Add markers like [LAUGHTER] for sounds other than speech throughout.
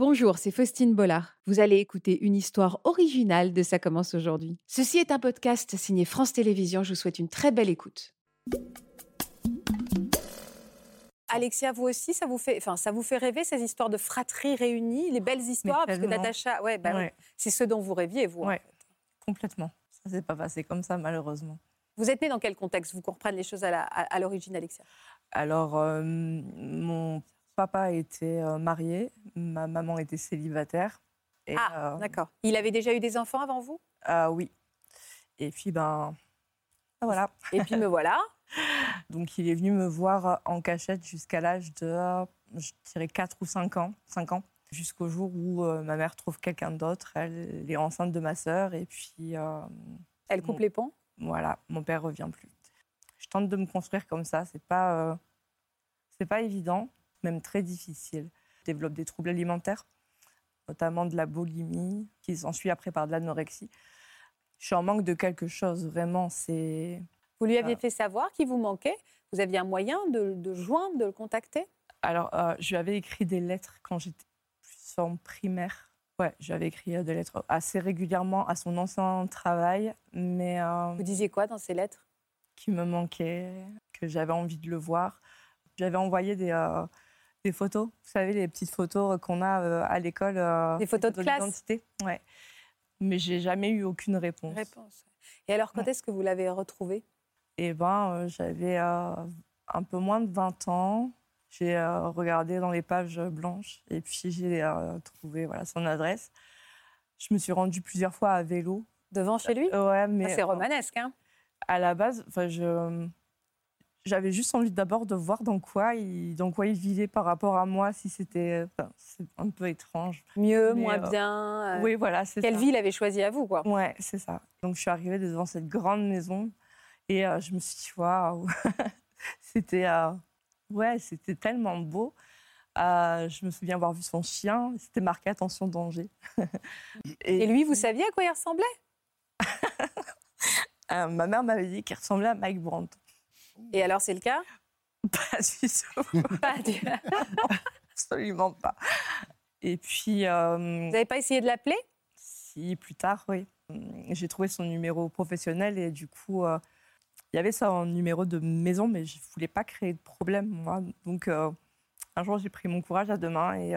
Bonjour, c'est Faustine Bollard. Vous allez écouter une histoire originale de Ça commence aujourd'hui. Ceci est un podcast signé France Télévisions. Je vous souhaite une très belle écoute. Alexia, vous aussi, ça vous fait, enfin, ça vous fait rêver ces histoires de fratrie réunies, les belles histoires, parce que. Natacha, ouais, bah, Ouais. c'est ce dont vous rêviez, vous. en Ouais. fait. Complètement. Ça s'est pas passé comme ça, malheureusement. Vous êtes né dans quel contexte? Vous compreniez les choses à la- à- à l'origine, Alexia Alors, euh, mon papa était euh, marié, ma maman était célibataire. Et, Ah, euh, d'accord. Il avait déjà eu des enfants avant vous? Ah oui. Et puis, ben. ah, Voilà. Et puis me voilà. [LAUGHS] Donc, il est venu me voir en cachette jusqu'à l'âge de, euh, je dirais, 4 ou 5 ans. 5 ans. Jusqu'au jour où euh, ma mère trouve quelqu'un d'autre. Elle est enceinte de ma sœur. Et puis, euh, Elle coupe les ponts? voilà, mon père revient plus. Je tente de me construire comme ça, c'est pas, euh, c'est pas évident, même très difficile. Je développe des troubles alimentaires, notamment de la boulimie, qui s'ensuit après par de l'anorexie. Je suis en manque de quelque chose, vraiment. C'est Vous lui aviez Ah. fait savoir qu'il vous manquait? Vous aviez un moyen de, de joindre, de le contacter? Alors, euh, je lui avais écrit des lettres quand j'étais plus en primaire. Ouais, j'avais écrit euh, des lettres assez régulièrement à son ancien travail, mais euh, Vous disiez quoi dans ces lettres? qui me manquait, que j'avais envie de le voir. J'avais envoyé des, euh, des photos, vous savez, les petites photos qu'on a euh, à l'école. euh, Des photos de classe d'identité. Ouais. Mais j'ai jamais eu aucune réponse. Réponse. Et alors, quand Ouais. est-ce que vous l'avez retrouvé Et ben, euh, j'avais euh, un peu moins de 20 ans. J'ai euh, regardé dans les pages blanches et puis j'ai euh, trouvé voilà, son adresse. Je me suis rendue plusieurs fois à vélo. Devant chez lui? Ouais, mais Ah, C'est romanesque, hein à la base, je j'avais juste envie d'abord de voir dans quoi il dans quoi il vivait par rapport à moi, si c'était enfin, un peu étrange. Mieux, Mais, moins euh, bien euh, Oui, voilà, c'est Quelle ça. il avait choisi à vous, quoi Ouais, c'est ça. Donc je suis arrivée devant cette grande maison et euh, je me suis dit waouh, [LAUGHS] c'était ouais, c'était tellement beau. Je me souviens avoir vu son chien, c'était marqué attention danger. [LAUGHS] Et lui, vous saviez à quoi il ressemblait? [LAUGHS] Euh, ma mère m'avait dit qu'il ressemblait à Mike Brandt. Et alors, c'est le cas? Pas du tout. Pas du- [LAUGHS] Absolument pas. Et puis, euh, Vous n'avez pas essayé de l'appeler? Si, plus tard, oui. Hum, J'ai trouvé son numéro professionnel et du coup, euh, il y avait ça en numéro de maison, mais je ne voulais pas créer de problème, moi. Donc, euh, un jour, j'ai pris mon courage à deux mains et,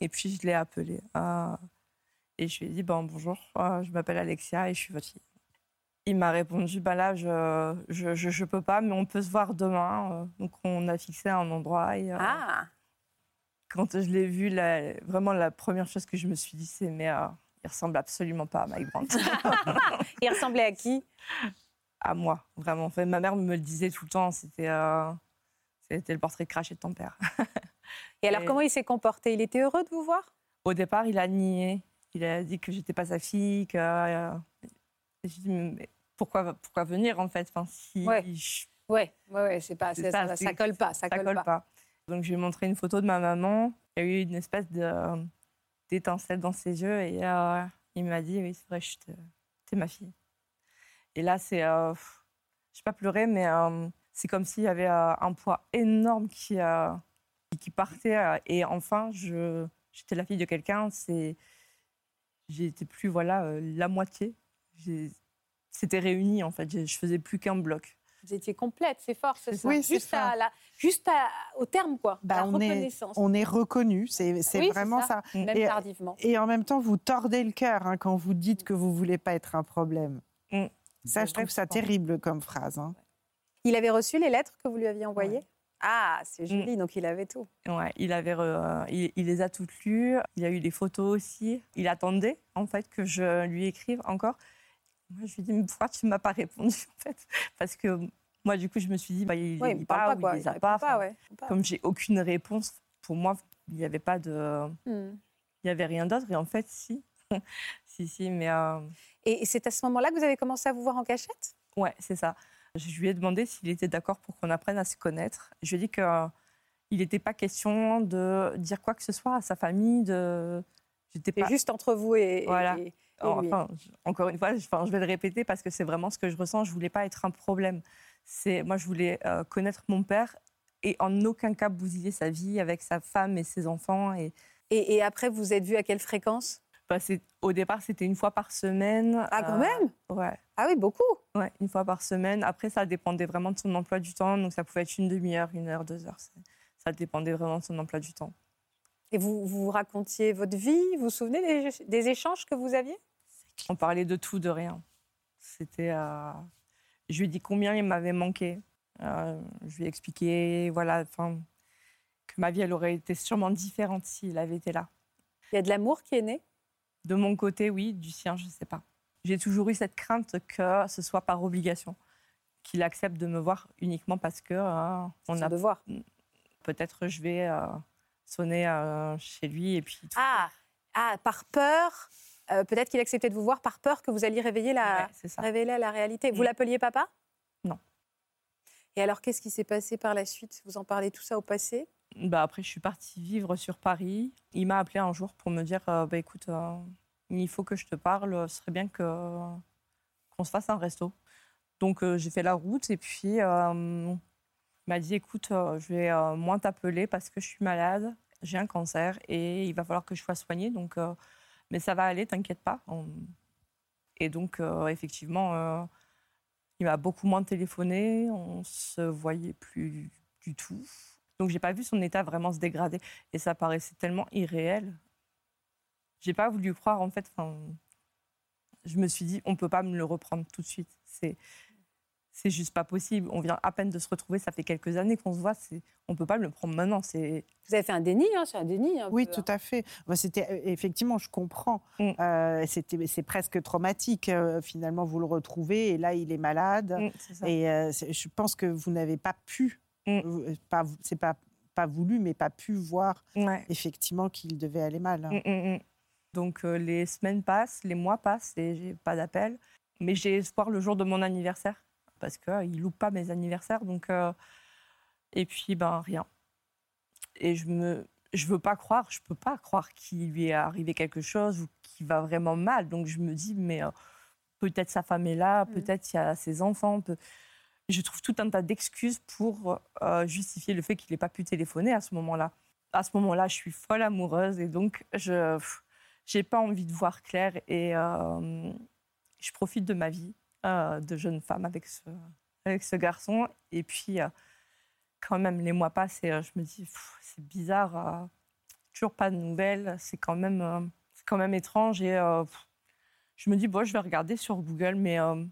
et puis je l'ai appelé. Euh, et je lui ai dit bon, bonjour, je m'appelle Alexia et je suis votre fille. Il m'a répondu bah là, je ne je, je, je peux pas, mais on peut se voir demain. Euh, Donc, on a fixé un endroit. Et, euh, Ah quand je l'ai vu, la- vraiment la première chose que je me suis dit, c'est mais euh, il ressemble absolument pas à Mike Brandt. [LAUGHS] Il ressemblait à qui? À moi, vraiment. En fait, ma mère me le disait tout le temps, c'était euh, c'était le portrait craché de ton père. Et alors, Et- comment il s'est comporté? Il était heureux de vous voir? Au départ, il a nié. Il a dit que j'étais pas sa fille, que. Je dis mais pourquoi pourquoi venir en fait? Enfin, si Ouais. je- Ouais, ouais, ouais, c'est pas, ça, ça, colle pas, ça, ça colle, pas. Donc je lui ai montré une photo de ma maman. Il y a eu une espèce de d'étincelle dans ses yeux et euh, il m'a dit oui c'est vrai, t'es ma fille. Et là c'est, euh, je vais pas pleurer mais euh, c'est comme s'il y avait euh, un poids énorme qui qui partait et enfin je j'étais la fille de quelqu'un. C'est j'étais plus voilà la moitié. C'était réuni en fait. Je faisais plus qu'un bloc. Vous étiez complète, c'est fort, c'est ça. Oui, juste ça. À la, juste à- au terme, quoi. Bah, la on est- On est reconnu, c'est Oui, vraiment ça. ça. même et- tardivement. Et en même temps, vous tordez le cœur hein, quand vous dites que vous voulez pas être un problème. Mm. Ça, je trouve ça terrible comme phrase. hein. Il avait reçu les lettres que vous lui aviez envoyées Ah, c'est Mm. joli, donc il avait tout. Ouais, il, avait, re- il, il les a toutes lues. Il a eu des photos aussi. Il attendait, en fait, que je lui écrive encore. Moi, je lui ai dit, mais pourquoi tu ne m'as pas répondu, en fait? Parce que moi, du coup, je me suis dit, bah, il ne parle pas, pas, ou il les a pas. pas, ouais. Comme j'ai aucune réponse, pour moi, il n'y avait pas de... Hmm. Il n'y avait rien d'autre. Et en fait, si. [LAUGHS] si, si, mais... euh, Et c'est à ce moment-là que vous avez commencé à vous voir en cachette? Ouais, c'est ça. Je lui ai demandé s'il était d'accord pour qu'on apprenne à se connaître. Je lui ai dit qu'il n'était pas question de dire quoi que ce soit à sa famille. De... J'étais C'est pas... juste entre vous et, Voilà. et-. Enfin, je- encore une fois, je, enfin, je vais le répéter parce que c'est vraiment ce que je ressens. Je voulais pas être un problème. C'est moi, je voulais euh, connaître mon père et en aucun cas bousiller sa vie avec sa femme et ses enfants. Et Et, et après, vous êtes vus à quelle fréquence? Bah, au départ, c'était une fois par semaine. Ah, quand Euh, même? Ouais. Ah oui, beaucoup. Ouais, une fois par semaine. Après, ça dépendait vraiment de son emploi du temps. Donc, ça pouvait être une demi-heure, une heure, deux heures. Ça dépendait vraiment de son emploi du temps. Et vous, vous racontiez votre vie? Vous vous souvenez des, des échanges que vous aviez? On parlait de tout, de rien. C'était. euh, Je lui ai dit combien il m'avait manqué. Euh, je lui ai expliqué, voilà, enfin, que ma vie, elle aurait été sûrement différente s'il avait été là. Il y a de l'amour qui est né? De mon côté, oui. Du sien, je ne sais pas. J'ai toujours eu cette crainte que ce soit par obligation, qu'il accepte de me voir uniquement parce que euh, on Son a devoir. peut-être je vais euh, sonner euh, chez lui et puis. tout. Ah, ah par peur euh, Peut-être qu'il acceptait de vous voir par peur que vous alliez réveiller la, Ouais, révéler la réalité. Vous Mm. l'appeliez papa? Non. Et alors, qu'est-ce qui s'est passé par la suite? Vous en parlez tout ça au passé? Bah après, je suis partie vivre sur Paris. Il m'a appelé un jour pour me dire euh, bah écoute, euh, il faut que je te parle. Ce serait bien que qu'on se fasse un resto. Donc j'ai fait la route et puis il m'a dit écoute, je vais moins t'appeler parce que je suis malade, j'ai un cancer et il va falloir que je sois soignée. Donc, mais ça va aller, t'inquiète pas. Et donc euh, effectivement, euh, il m'a beaucoup moins téléphoné. On se voyait plus du tout. Donc j'ai pas vu son état vraiment se dégrader et ça paraissait tellement irréel. J'ai pas voulu croire en fait. Je me suis dit on peut pas me le reprendre tout de suite. C'est c'est juste pas possible. On vient à peine de se retrouver. Ça fait quelques années qu'on se voit. C'est on peut pas me le prendre maintenant. C'est Vous avez fait un déni, hein, c'est un déni. un Oui, peu, tout hein. à fait. C'était euh, effectivement, je comprends. Mm. Euh, c'était, c'est presque traumatique. euh, finalement, vous le retrouvez et là, il est malade. Mm, c'est ça. Et euh, je pense que vous n'avez pas pu, Mm. euh, pas, c'est pas pas voulu, mais pas pu voir Ouais. effectivement qu'il devait aller mal. Mm, mm, mm. Donc euh, les semaines passent, les mois passent et j'ai pas d'appel. Mais j'ai espoir le jour de mon anniversaire parce qu'il ne loupe pas mes anniversaires. Donc, euh, et puis, ben rien. Et je me, je veux pas croire, je peux pas croire qu'il lui est arrivé quelque chose ou qu'il va vraiment mal. Donc je me dis, mais euh, peut-être sa femme est là, Mm. peut-être il y a ses enfants. peut- Je trouve tout un tas d'excuses pour euh, justifier le fait qu'il n'ait pas pu téléphoner à ce moment-là. À ce moment-là, je suis folle amoureuse et donc je j'ai pas envie de voir clair et euh, je profite de ma vie euh, de jeune femme avec ce, garçon. Et puis, euh, quand même, les mois passent et euh, je me dis, c'est bizarre, euh, toujours pas de nouvelles, c'est quand, même, euh, quand même étrange. Et euh, je me dis, bon, je vais regarder sur Google, mais euh,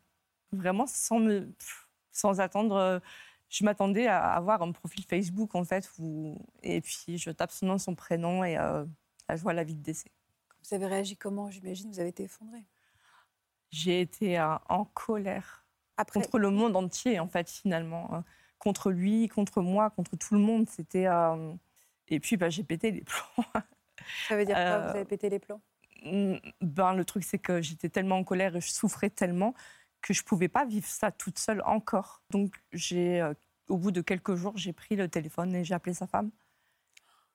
vraiment sans, me, sans attendre. euh, je m'attendais à avoir un profil Facebook, en fait, et puis je tape son nom, son prénom, et euh, là, je vois la vie de décès. Vous avez réagi comment? J'imagine vous avez été effondré. J'ai été euh, en colère Après, contre le monde entier, en fait, finalement. hein. Contre lui, contre moi, contre tout le monde. C'était. euh, Et puis, bah, j'ai pété les [LAUGHS] plombs. ça veut dire quoi euh, Vous avez pété les plombs? Mm, ben, le truc, c'est que j'étais tellement en colère et je souffrais tellement que je pouvais pas vivre ça toute seule encore. Donc, j'ai, euh, au bout de quelques jours, j'ai pris le téléphone et j'ai appelé sa femme.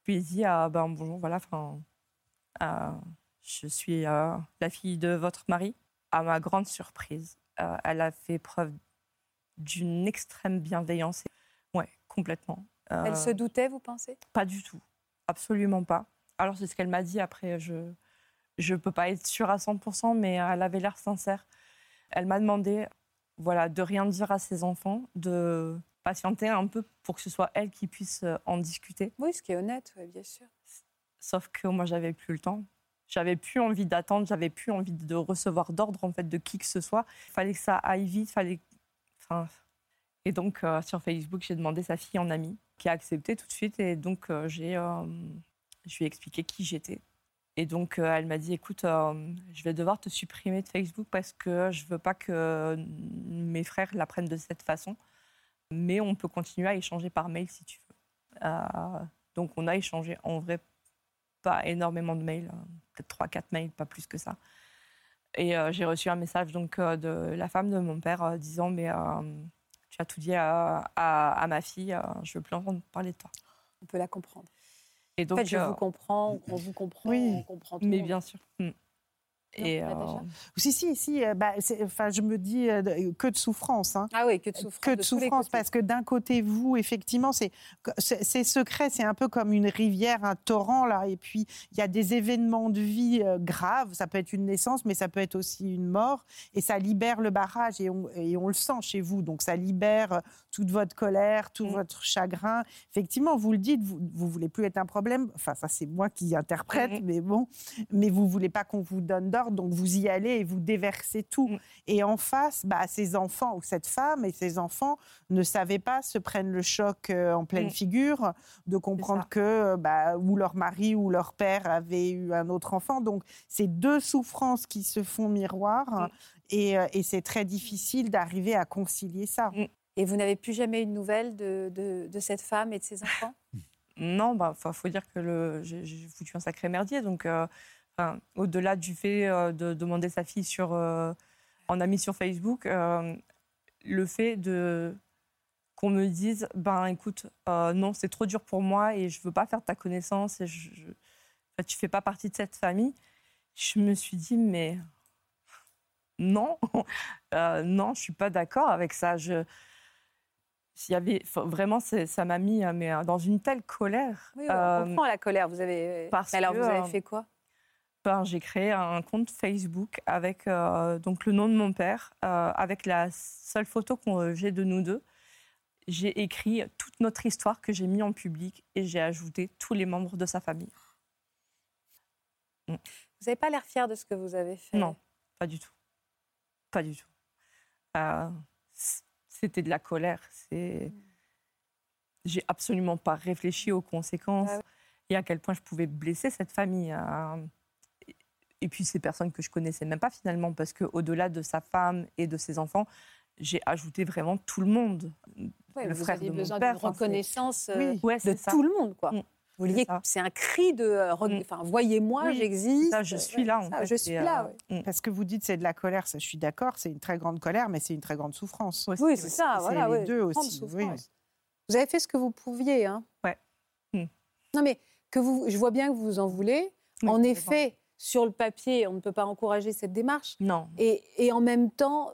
Puis, il dit ah, ben, bonjour, voilà, enfin, euh, je suis euh, la fille de votre mari. À ma grande surprise, euh, elle a fait preuve d'une extrême bienveillance. Ouais, complètement. Elle Euh, se doutait, vous pensez? pas du tout. Absolument pas. Alors, c'est ce qu'elle m'a dit. Après, je ne peux pas être sûre à 100%, mais elle avait l'air sincère. Elle m'a demandé voilà, de rien dire à ses enfants, de patienter un peu pour que ce soit elle qui puisse euh, en discuter. Oui, ce qui est honnête, ouais, bien sûr. Sauf que moi, j'avais plus le temps. J'avais plus envie d'attendre, j'avais plus envie de recevoir d'ordre en fait de qui que ce soit. Il fallait que ça aille vite, fallait. Et donc euh, sur Facebook, j'ai demandé sa fille en amie, qui a accepté tout de suite. Et donc euh, j'ai, euh, je lui ai expliqué qui j'étais. Et donc elle m'a dit, écoute, je vais devoir te supprimer de Facebook parce que je veux pas que mes frères l'apprennent de cette façon. Mais on peut continuer à échanger par mail si tu veux. Donc on a échangé en vrai pas énormément de mails, hein, peut-être 3-4 mails, pas plus que ça. Et euh, j'ai reçu un message donc, euh, de la femme de mon père euh, disant Mais tu as tout dit à, à- à ma fille, je veux plus entendre parler de toi. On peut la comprendre. Et En donc, fait, je vous comprends, on vous comprend, Oui. on comprend tout. mais bien sûr. Mm. Et, euh, Si, si, si. euh, bah, enfin, je me dis euh, que de souffrance. Hein. Ah oui, que de souffrance. que de souffrance parce que d'un côté vous effectivement c'est secret c'est un peu comme une rivière un torrent là et puis il y a des événements de vie euh, graves ça peut être une naissance mais ça peut être aussi une mort et ça libère le barrage et on, et on le sent chez vous donc ça libère toute votre colère tout Mm. votre chagrin effectivement vous le dites vous vous voulez plus être un problème enfin ça c'est moi qui interprète Mhm. mais bon mais vous voulez pas qu'on vous donne donc vous y allez et vous déversez tout Mm. et en face, bah, ces enfants ou cette femme et ces enfants ne savaient pas, se prennent le choc euh, en pleine Mm. figure, de comprendre que euh, bah, ou leur mari ou leur père avait eu un autre enfant. Donc, c'est deux souffrances qui se font miroir. Mm. Et, euh, et c'est très difficile d'arriver à concilier ça. Et vous n'avez plus jamais une nouvelle de, de, de cette femme et de ses enfants? [LAUGHS] Non, bah, faut faut dire que le, j'ai j'ai foutu un sacré merdier. Donc, euh, enfin, au-delà du fait euh, de demander sa fille sur, euh, en ami sur Facebook, euh, le fait de qu'on me dise, ben écoute, euh, non, c'est trop dur pour moi et je veux pas faire ta connaissance et je, je- enfin, tu fais pas partie de cette famille. Je me suis dit, mais non, [LAUGHS] euh, non, je suis pas d'accord avec ça. Je, s'il y avait, vraiment, ça m'a mis mais, dans une telle colère. Oui, on Euh, comprend la colère. Vous avez. parce Mais alors, que, vous avez fait quoi? Ben, j'ai créé un compte Facebook avec euh, donc le nom de mon père, euh, avec la seule photo que j'ai de nous deux. J'ai écrit toute notre histoire que j'ai mis en public et j'ai ajouté tous les membres de sa famille. Vous n'avez pas l'air fier de ce que vous avez fait? Non, pas du tout. Pas du tout. Euh, C'était de la colère. C'est... J'ai absolument pas réfléchi aux conséquences Ah ouais. et à quel point je pouvais blesser cette famille. Et- puis ces personnes que je connaissais même pas finalement, parce que au-delà de sa femme et de ses enfants, j'ai ajouté vraiment tout le monde. Ouais, le vous frère aviez de mon besoin père, enfin, c'est- reconnaissance euh, Oui. Ouais, de ça. tout le monde, quoi. Mm. Vous que c'est un cri de, euh, Mm. enfin, voyez-moi, Oui, j'existe. Je suis là. En ça, fait, je et, suis euh, là. ouais. mm. Parce que vous dites c'est de la colère, ça je suis d'accord, c'est une très grande colère, mais c'est une très grande souffrance. Aussi, Oui, c'est ça. c'est Voilà, les ouais, deux grande aussi, oui. Vous avez fait ce que vous pouviez, hein. Ouais. Mm. Non, mais que vous, je vois bien que vous en voulez. Oui, en effet, sur le papier, on ne peut pas encourager cette démarche. Non. Et, et en même temps,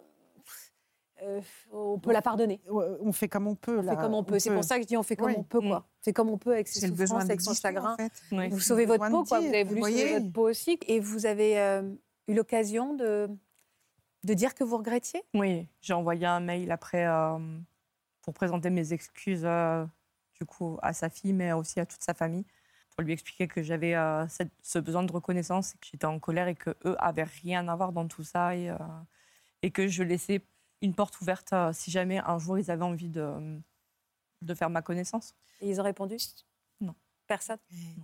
euh, on peut la pardonner. On fait comme on peut. On fait comme on peut. C'est pour ça que je dis on fait comme Oui. on peut, quoi. On fait comme on peut avec ses c'est souffrances, avec son chagrin. en fait. Oui. Vous sauvez votre peau, quoi. Vous avez voulu vous sauver votre peau aussi. Et vous avez euh, eu l'occasion de, de dire que vous regrettiez? Oui, j'ai envoyé un mail après euh, pour présenter mes excuses euh, du coup à sa fille, mais aussi à toute sa famille, pour lui expliquer que j'avais euh, cette- ce besoin de reconnaissance, et que j'étais en colère et que eux avaient rien à voir dans tout ça et, euh, et que je laissais une porte ouverte euh, si jamais un jour ils avaient envie de, de faire ma connaissance. Et ils ont répondu? Non. Personne? Ju-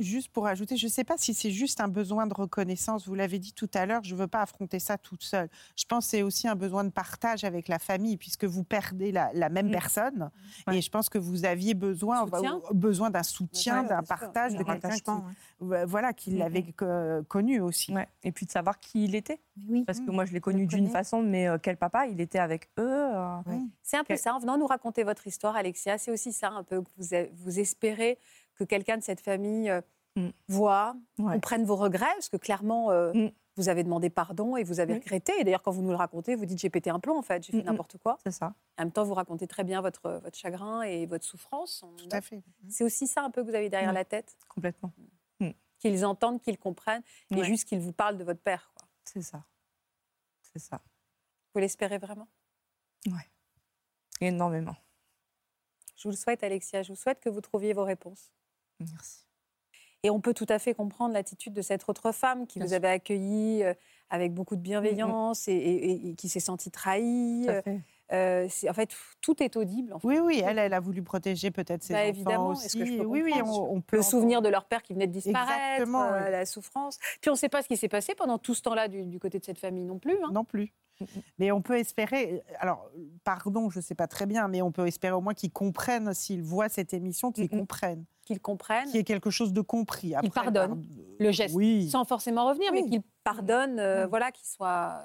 Juste pour ajouter, je ne sais pas si c'est juste un besoin de reconnaissance. Vous l'avez dit tout à l'heure, je ne veux pas affronter ça toute seule. Je pense que c'est aussi un besoin de partage avec la famille, puisque vous perdez la, la même Mm. personne. Ouais. Et je pense que vous aviez besoin, Soutien. bah, besoin d'un soutien, Ouais, d'un partage, de Un quelqu'un qui, ouais, voilà, qui Mm, l'avait co- connu aussi. Ouais. Et puis de savoir qui il était. Oui. Parce que Mm. moi, je l'ai connu d'une façon, mais euh, quel papa Il était avec eux. euh, C'est un peu ça. En venant nous raconter votre histoire, Alexia, c'est aussi ça un peu que vous, vous espérez que quelqu'un de cette famille euh, Mm. voit, Ouais. comprenne vos regrets, parce que clairement, euh, Mm. vous avez demandé pardon et vous avez Oui. regretté. Et d'ailleurs, quand vous nous le racontez, vous dites j'ai pété un plomb, en fait, j'ai fait Mm, n'importe quoi. C'est ça. En même temps, vous racontez très bien votre, votre chagrin et votre souffrance. Tout à fait. C'est aussi ça un peu que vous avez derrière la tête, Complètement. qu'ils entendent, qu'ils comprennent, et juste qu'ils vous parlent de votre père. C'est ça. C'est ça. Vous l'espérez vraiment? Énormément. Je vous le souhaite, Alexia. Je vous souhaite que vous trouviez vos réponses. Merci. Et on peut tout à fait comprendre l'attitude de cette autre femme qui Bien vous sûr. avait accueilli euh, avec beaucoup de bienveillance et, et- et qui s'est sentie trahie. Euh, en fait, tout est audible. En fait. Oui, oui, elle, elle a voulu protéger peut-être ses Bah, enfants évidemment, aussi. que je peux oui, oui, on, on peut Le souvenir de leur père qui venait de disparaître, Exactement, euh, oui. la souffrance. Puis on ne sait pas ce qui s'est passé pendant tout ce temps-là du, du côté de cette famille non plus. hein. Non plus. Mais on peut espérer, alors, pardon, je ne sais pas très bien, mais on peut espérer au moins qu'ils comprennent, s'ils voient cette émission, qu'ils Mhm. comprennent, Qu'ils comprennent, qu'il y ait quelque chose de compris. Après, pardonnent pard- le geste, Oui. sans forcément revenir, mais qu'ils pardonnent, euh, Mm. voilà, qu'ils soient.